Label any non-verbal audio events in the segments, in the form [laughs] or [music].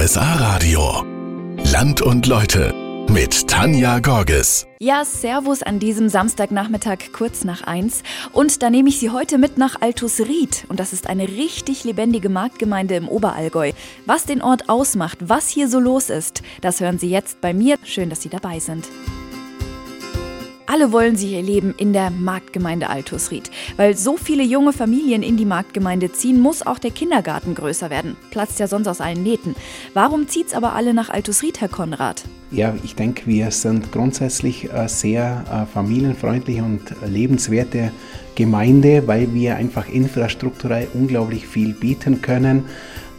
RSA Radio. Land und Leute mit Tanja Gorges. Ja, Servus an diesem Samstagnachmittag kurz nach eins. Und da nehme ich Sie heute mit nach Altusried. Und das ist eine richtig lebendige Marktgemeinde im Oberallgäu. Was den Ort ausmacht, was hier so los ist, das hören Sie jetzt bei mir. Schön, dass Sie dabei sind. Alle wollen sich ihr Leben in der Marktgemeinde Altusried. Weil so viele junge Familien in die Marktgemeinde ziehen, muss auch der Kindergarten größer werden. Platzt ja sonst aus allen Nähten. Warum zieht's aber alle nach Altusried, Herr Konrad? Ja, ich denke, wir sind grundsätzlich eine sehr äh, familienfreundliche und lebenswerte Gemeinde, weil wir einfach infrastrukturell unglaublich viel bieten können.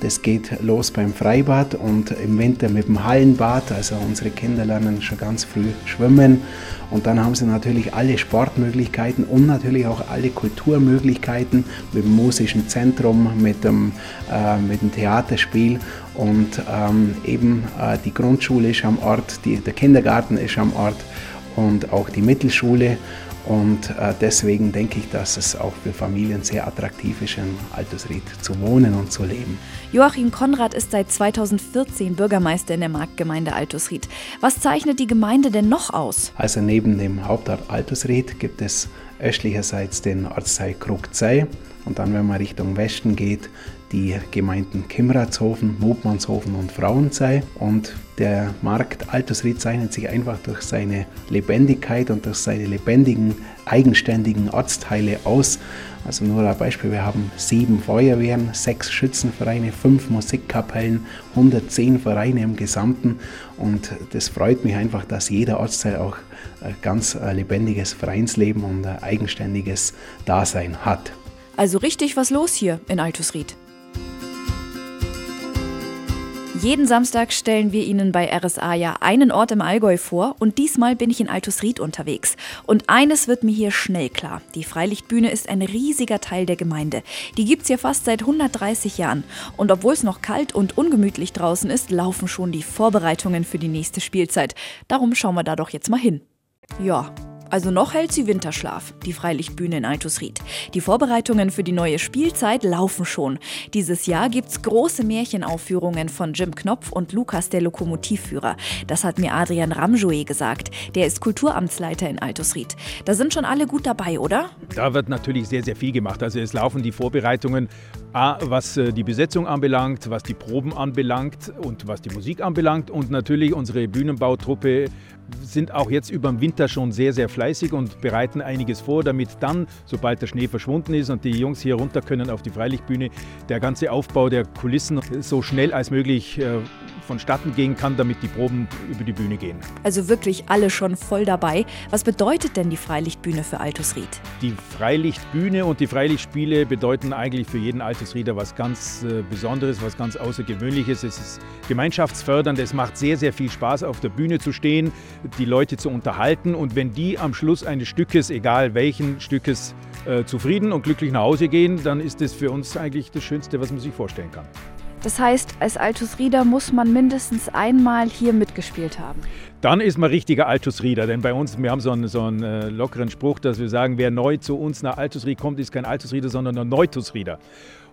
Das geht los beim Freibad und im Winter mit dem Hallenbad. Also unsere Kinder lernen schon ganz früh schwimmen. Und dann haben sie natürlich alle Sportmöglichkeiten und natürlich auch alle Kulturmöglichkeiten mit dem musischen Zentrum, mit dem, äh, mit dem Theaterspiel. Und ähm, eben äh, die Grundschule ist am Ort, die, der Kindergarten ist am Ort und auch die Mittelschule. Und äh, deswegen denke ich, dass es auch für Familien sehr attraktiv ist, in Altersried zu wohnen und zu leben. Joachim Konrad ist seit 2014 Bürgermeister in der Marktgemeinde Altusried. Was zeichnet die Gemeinde denn noch aus? Also neben dem Hauptort Altusried gibt es östlicherseits den Ortsteil Krugzei und dann, wenn man Richtung Westen geht, die Gemeinden Kimratshofen, Mobmannshofen und Frauenzei. Und der Markt Altersried zeichnet sich einfach durch seine Lebendigkeit und durch seine lebendigen, eigenständigen Ortsteile aus. Also nur ein Beispiel, wir haben sieben Feuerwehren, sechs Schützenvereine, fünf Musikkapellen, 110 Vereine im Gesamten. Und das freut mich einfach, dass jeder Ortsteil auch ein ganz lebendiges Vereinsleben und ein eigenständiges Dasein hat. Also richtig was los hier in Altusried. Jeden Samstag stellen wir Ihnen bei RSA ja einen Ort im Allgäu vor und diesmal bin ich in Altusried unterwegs. Und eines wird mir hier schnell klar. Die Freilichtbühne ist ein riesiger Teil der Gemeinde. Die gibt's hier fast seit 130 Jahren. Und obwohl es noch kalt und ungemütlich draußen ist, laufen schon die Vorbereitungen für die nächste Spielzeit. Darum schauen wir da doch jetzt mal hin. Ja, also noch hält sie Winterschlaf, die Freilichtbühne in Altusried. Die Vorbereitungen für die neue Spielzeit laufen schon. Dieses Jahr gibt's große Märchenaufführungen von Jim Knopf und Lukas, der Lokomotivführer. Das hat mir Adrian Ramjoe gesagt. Der ist Kulturamtsleiter in Altusried. Da sind schon alle gut dabei, oder? Da wird natürlich sehr, sehr viel gemacht. Also es laufen die Vorbereitungen was äh, die Besetzung anbelangt, was die Proben anbelangt und was die Musik anbelangt. Und natürlich unsere Bühnenbautruppe sind auch jetzt über den Winter schon sehr, sehr fleißig und bereiten einiges vor, damit dann, sobald der Schnee verschwunden ist und die Jungs hier runter können auf die Freilichtbühne, der ganze Aufbau der Kulissen so schnell als möglich äh, vonstatten gehen kann, damit die Proben über die Bühne gehen. Also wirklich alle schon voll dabei. Was bedeutet denn die Freilichtbühne für Altusried? Die Freilichtbühne und die Freilichtspiele bedeuten eigentlich für jeden Altusrieder was ganz äh, Besonderes, was ganz Außergewöhnliches. Es ist gemeinschaftsfördernd, es macht sehr, sehr viel Spaß, auf der Bühne zu stehen, die Leute zu unterhalten und wenn die am Schluss eines Stückes, egal welchen Stückes, äh, zufrieden und glücklich nach Hause gehen, dann ist das für uns eigentlich das Schönste, was man sich vorstellen kann. Das heißt, als Altusrieder muss man mindestens einmal hier mitgespielt haben. Dann ist man richtiger Altusrieder, denn bei uns, wir haben so einen, so einen äh, lockeren Spruch, dass wir sagen, wer neu zu uns nach Altusried kommt, ist kein Altusrieder, sondern ein Neutusrieder.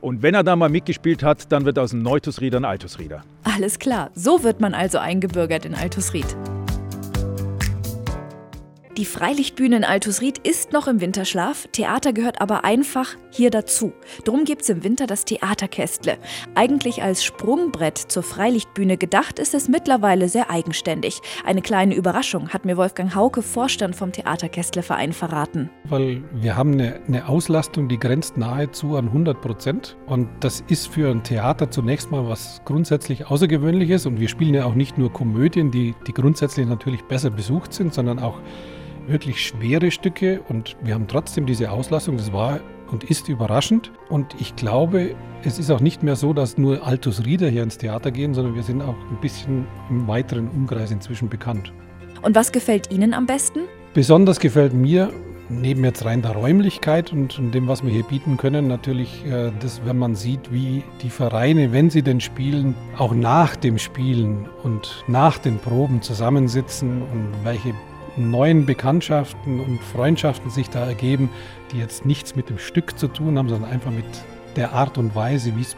Und wenn er da mal mitgespielt hat, dann wird aus einem Neutusrieder ein Altusrieder. Alles klar, so wird man also eingebürgert in Altusried. Die Freilichtbühne in Altusried ist noch im Winterschlaf, Theater gehört aber einfach hier dazu. Drum gibt's im Winter das Theaterkästle. Eigentlich als Sprungbrett zur Freilichtbühne gedacht, ist es mittlerweile sehr eigenständig. Eine kleine Überraschung hat mir Wolfgang Hauke, Vorstand vom Theaterkästle-Verein, verraten. Weil wir haben eine, eine Auslastung, die grenzt nahezu an 100 Prozent. Und das ist für ein Theater zunächst mal was grundsätzlich Außergewöhnliches. Und wir spielen ja auch nicht nur Komödien, die, die grundsätzlich natürlich besser besucht sind, sondern auch wirklich schwere Stücke und wir haben trotzdem diese Auslastung. Das war und ist überraschend. Und ich glaube, es ist auch nicht mehr so, dass nur Altus Rieder hier ins Theater gehen, sondern wir sind auch ein bisschen im weiteren Umkreis inzwischen bekannt. Und was gefällt Ihnen am besten? Besonders gefällt mir, neben jetzt rein der Räumlichkeit und, dem, was wir hier bieten können, natürlich äh, das, wenn man sieht, wie die Vereine, wenn sie denn spielen, auch nach dem Spielen und nach den Proben zusammensitzen und welche neuen Bekanntschaften und Freundschaften sich da ergeben, die jetzt nichts mit dem Stück zu tun haben, sondern einfach mit der Art und Weise, wie es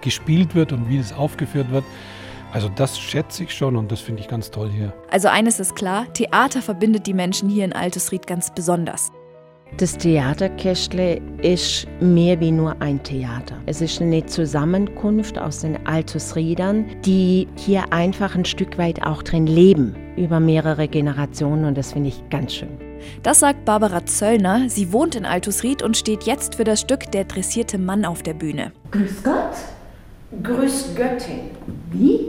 gespielt wird und wie es aufgeführt wird. Also das schätze ich schon und das finde ich ganz toll hier. Also eines ist klar, Theater verbindet die Menschen hier in Altusried ganz besonders. Das Theaterkästle ist mehr wie nur ein Theater. Es ist eine Zusammenkunft aus den Altusriedern, die hier einfach ein Stück weit auch drin leben, über mehrere Generationen und das finde ich ganz schön. Das sagt Barbara Zöllner. Sie wohnt in Altusried und steht jetzt für das Stück Der dressierte Mann auf der Bühne. Grüß Gott. Grüß Göttin. Wie?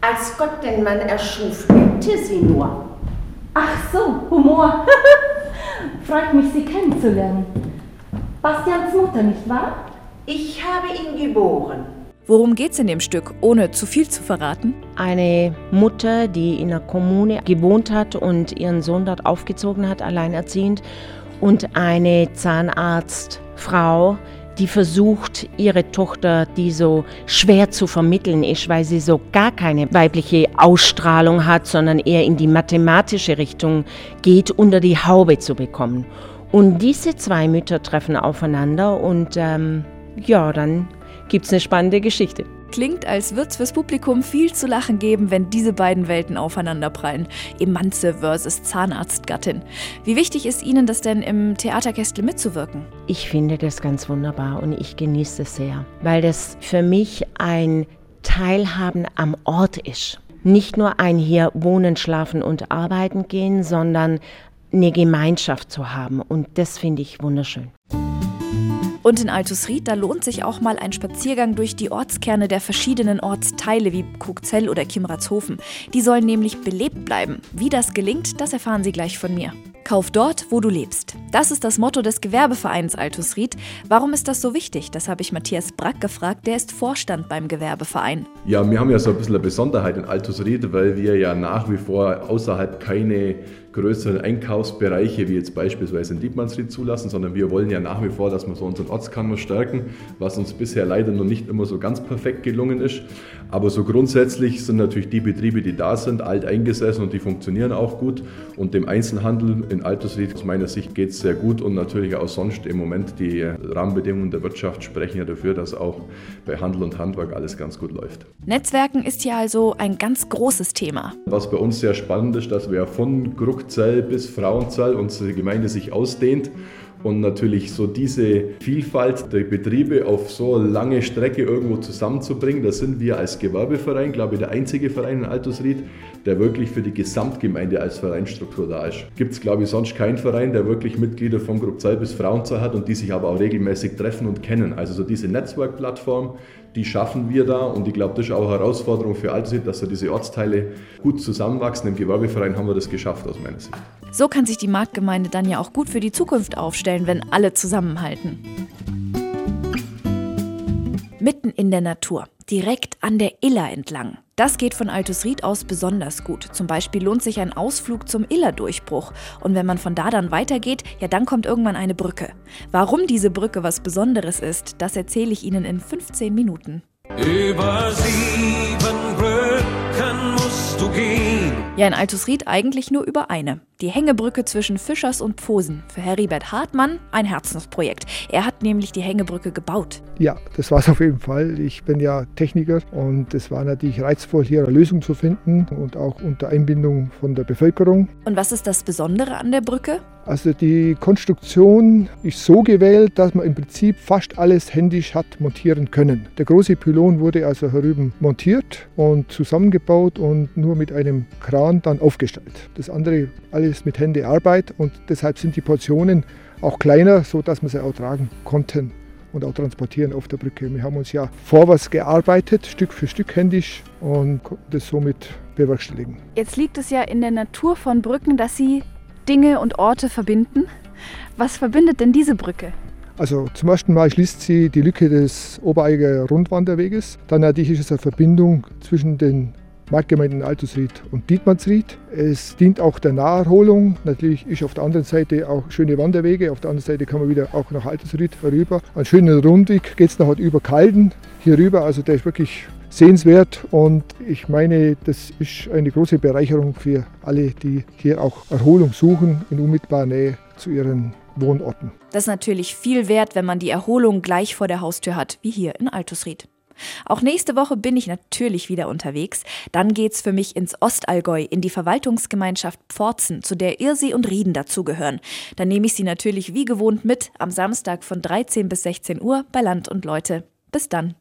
Als Gott den Mann erschuf, liebte sie nur. Ach so, Humor. [laughs] Freut mich, Sie kennenzulernen. Bastians Mutter, nicht wahr? Ich habe ihn geboren. Worum geht's in dem Stück, ohne zu viel zu verraten? Eine Mutter, die in einer Kommune gewohnt hat und ihren Sohn dort aufgezogen hat, alleinerziehend, und eine Zahnarztfrau, die versucht, ihre Tochter, die so schwer zu vermitteln ist, weil sie so gar keine weibliche Ausstrahlung hat, sondern eher in die mathematische Richtung geht, unter die Haube zu bekommen. Und diese zwei Mütter treffen aufeinander und ähm, ja, dann gibt es eine spannende Geschichte. Klingt, als würde es fürs Publikum viel zu lachen geben, wenn diese beiden Welten aufeinanderprallen. Emanze versus Zahnarztgattin. Wie wichtig ist Ihnen das denn im Theaterkästle mitzuwirken? Ich finde das ganz wunderbar und ich genieße es sehr, weil das für mich ein Teilhaben am Ort ist. Nicht nur ein hier wohnen, schlafen und arbeiten gehen, sondern eine Gemeinschaft zu haben. Und das finde ich wunderschön. Und in Altusried, da lohnt sich auch mal ein Spaziergang durch die Ortskerne der verschiedenen Ortsteile wie Kugzell oder Kimratshofen. Die sollen nämlich belebt bleiben. Wie das gelingt, das erfahren Sie gleich von mir. Kauf dort, wo du lebst. Das ist das Motto des Gewerbevereins Altusried. Warum ist das so wichtig? Das habe ich Matthias Brack gefragt, der ist Vorstand beim Gewerbeverein. Ja, wir haben ja so ein bisschen eine Besonderheit in Altusried, weil wir ja nach wie vor außerhalb keine größeren Einkaufsbereiche wie jetzt beispielsweise in Dietmannsried zulassen, sondern wir wollen ja nach wie vor, dass wir so unseren Ortskammer stärken, was uns bisher leider noch nicht immer so ganz perfekt gelungen ist. Aber so grundsätzlich sind natürlich die Betriebe, die da sind, alt eingesessen und die funktionieren auch gut. Und dem Einzelhandel in Altersried aus meiner Sicht geht es sehr gut und natürlich auch sonst im Moment die Rahmenbedingungen der Wirtschaft sprechen ja dafür, dass auch bei Handel und Handwerk alles ganz gut läuft. Netzwerken ist hier also ein ganz großes Thema. Was bei uns sehr spannend ist, dass wir von Gruckzell bis Frauenzell unsere Gemeinde sich ausdehnt und natürlich so diese Vielfalt der Betriebe auf so lange Strecke irgendwo zusammenzubringen, da sind wir als Gewerbeverein, glaube ich, der einzige Verein in Altusried, der wirklich für die Gesamtgemeinde als Vereinsstruktur da ist. Gibt es, glaube ich, sonst keinen Verein, der wirklich Mitglieder von Gruppzahl bis Frauenzahl hat und die sich aber auch regelmäßig treffen und kennen. Also so diese Netzwerkplattform, die schaffen wir da und ich glaube, das ist auch eine Herausforderung für Altusried, dass so diese Ortsteile gut zusammenwachsen. Im Gewerbeverein haben wir das geschafft aus meiner Sicht. So kann sich die Marktgemeinde dann ja auch gut für die Zukunft aufstellen, wenn alle zusammenhalten. Mitten in der Natur, direkt an der Iller entlang. Das geht von Altusried aus besonders gut. Zum Beispiel lohnt sich ein Ausflug zum Iller-Durchbruch. Und wenn man von da dann weitergeht, ja, dann kommt irgendwann eine Brücke. Warum diese Brücke was Besonderes ist, das erzähle ich Ihnen in 15 Minuten. Über sieben Brücken musst du gehen. Ja, in Altusried eigentlich nur über eine. Die Hängebrücke zwischen Fischers und Posen. Für Heribert Hartmann ein Herzensprojekt. Er hat nämlich die Hängebrücke gebaut. Ja, das war es auf jeden Fall. Ich bin ja Techniker und es war natürlich reizvoll, hier eine Lösung zu finden und auch unter Einbindung von der Bevölkerung. Und was ist das Besondere an der Brücke? Also die Konstruktion ist so gewählt, dass man im Prinzip fast alles händisch hat montieren können. Der große Pylon wurde also herüben montiert und zusammengebaut und nur mit einem Kran dann aufgestellt. Das andere alles mit Händearbeit und deshalb sind die Portionen auch kleiner, sodass wir sie auch tragen konnten und auch transportieren auf der Brücke. Wir haben uns ja vorwärts gearbeitet, Stück für Stück händisch und konnten das somit bewerkstelligen. Jetzt liegt es ja in der Natur von Brücken, dass sie Dinge und Orte verbinden. Was verbindet denn diese Brücke? Also zum ersten Mal schließt sie die Lücke des Obereiger Rundwanderweges. Dann natürlich ist es eine Verbindung zwischen den Marktgemeinden Altusried und Dietmannsried. Es dient auch der Naherholung. Natürlich ist auf der anderen Seite auch schöne Wanderwege. Auf der anderen Seite kann man wieder auch nach Altusried herüber. Einen schönen Rundweg geht es noch halt über Kalden hier rüber. Also der ist wirklich sehenswert und ich meine, das ist eine große Bereicherung für alle, die hier auch Erholung suchen in unmittelbarer Nähe zu ihren Wohnorten. Das ist natürlich viel wert, wenn man die Erholung gleich vor der Haustür hat, wie hier in Altusried. Auch nächste Woche bin ich natürlich wieder unterwegs. Dann geht's für mich ins Ostallgäu, in die Verwaltungsgemeinschaft Pforzen, zu der Irsee und Rieden dazugehören. Dann nehme ich Sie natürlich wie gewohnt mit am Samstag von 13 bis 16 Uhr bei Land und Leute. Bis dann.